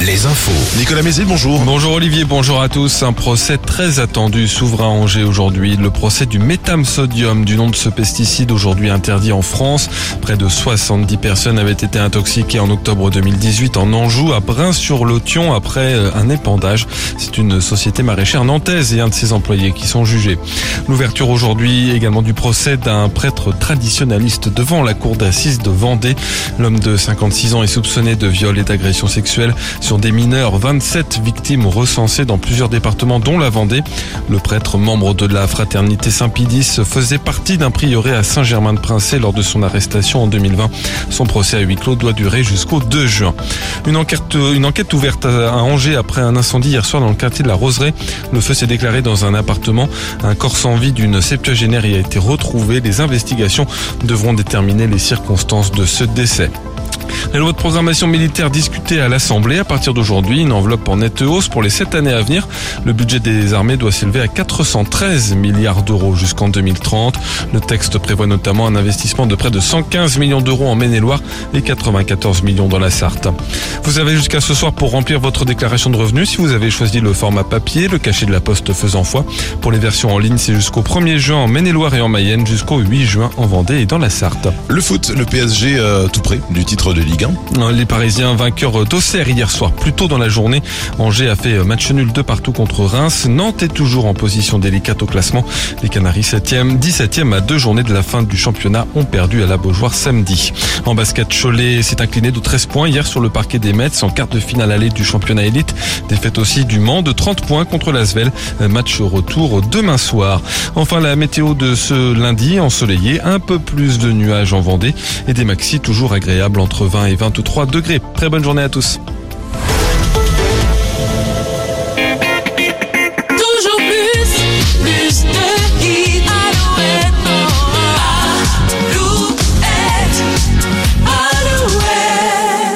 Les infos. Nicolas Mézé, bonjour. Bonjour Olivier, bonjour à tous. Un procès très attendu s'ouvre à Angers aujourd'hui. Le procès du métamsodium, du nom de ce pesticide aujourd'hui interdit en France. Près de 70 personnes avaient été intoxiquées en octobre 2018 en Anjou, à Brin-sur-Lotion, après euh, un épandage. C'est une société maraîchère nantaise et un de ses employés qui sont jugés. L'ouverture aujourd'hui également du procès d'un prêtre traditionnaliste devant la cour d'assises de Vendée. L'homme de 56 ans est soupçonné de viol et d'agression sexuelle sur des mineurs. 27 victimes recensées dans plusieurs départements, dont la Vendée. Le prêtre, membre de la fraternité Saint-Pidis, faisait partie d'un prieuré à Saint-Germain-de-Princé lors de son arrestation en 2020. Son procès à huis clos doit durer jusqu'au 2 juin. Une enquête, une enquête ouverte à Angers après un incendie hier soir dans le quartier de la Roseraie. Le feu s'est déclaré dans un appartement. Un corps sans vie d'une septuagénaire y a été retrouvé. Les investigations devront déterminer les circonstances de ce décès. La loi de programmation militaire discutée à l'Assemblée à partir d'aujourd'hui, une enveloppe en nette hausse pour les sept années à venir. Le budget des armées doit s'élever à 413 milliards d'euros jusqu'en 2030. Le texte prévoit notamment un investissement de près de 115 millions d'euros en Maine-et-Loire et 94 millions dans la Sarthe. Vous avez jusqu'à ce soir pour remplir votre déclaration de revenus si vous avez choisi le format papier, le cachet de la poste faisant foi. Pour les versions en ligne, c'est jusqu'au 1er juin en Maine-et-Loire et en Mayenne, jusqu'au 8 juin en Vendée et dans la Sarthe. Le foot, le PSG euh, tout près du titre 1. Les Parisiens vainqueurs d'Auxerre hier soir, plus tôt dans la journée. Angers a fait match nul de partout contre Reims. Nantes est toujours en position délicate au classement. Les Canaries 7e, 17e à deux journées de la fin du championnat ont perdu à la Beaujoire samedi. En basket, Cholet s'est incliné de 13 points hier sur le parquet des Mets en quart de finale allée du championnat élite. Défaite aussi du Mans de 30 points contre l'Asvel. Match retour demain soir. Enfin, la météo de ce lundi ensoleillé, un peu plus de nuages en Vendée et des maxis toujours agréables entre 20 et 23 degrés. Très bonne journée à tous.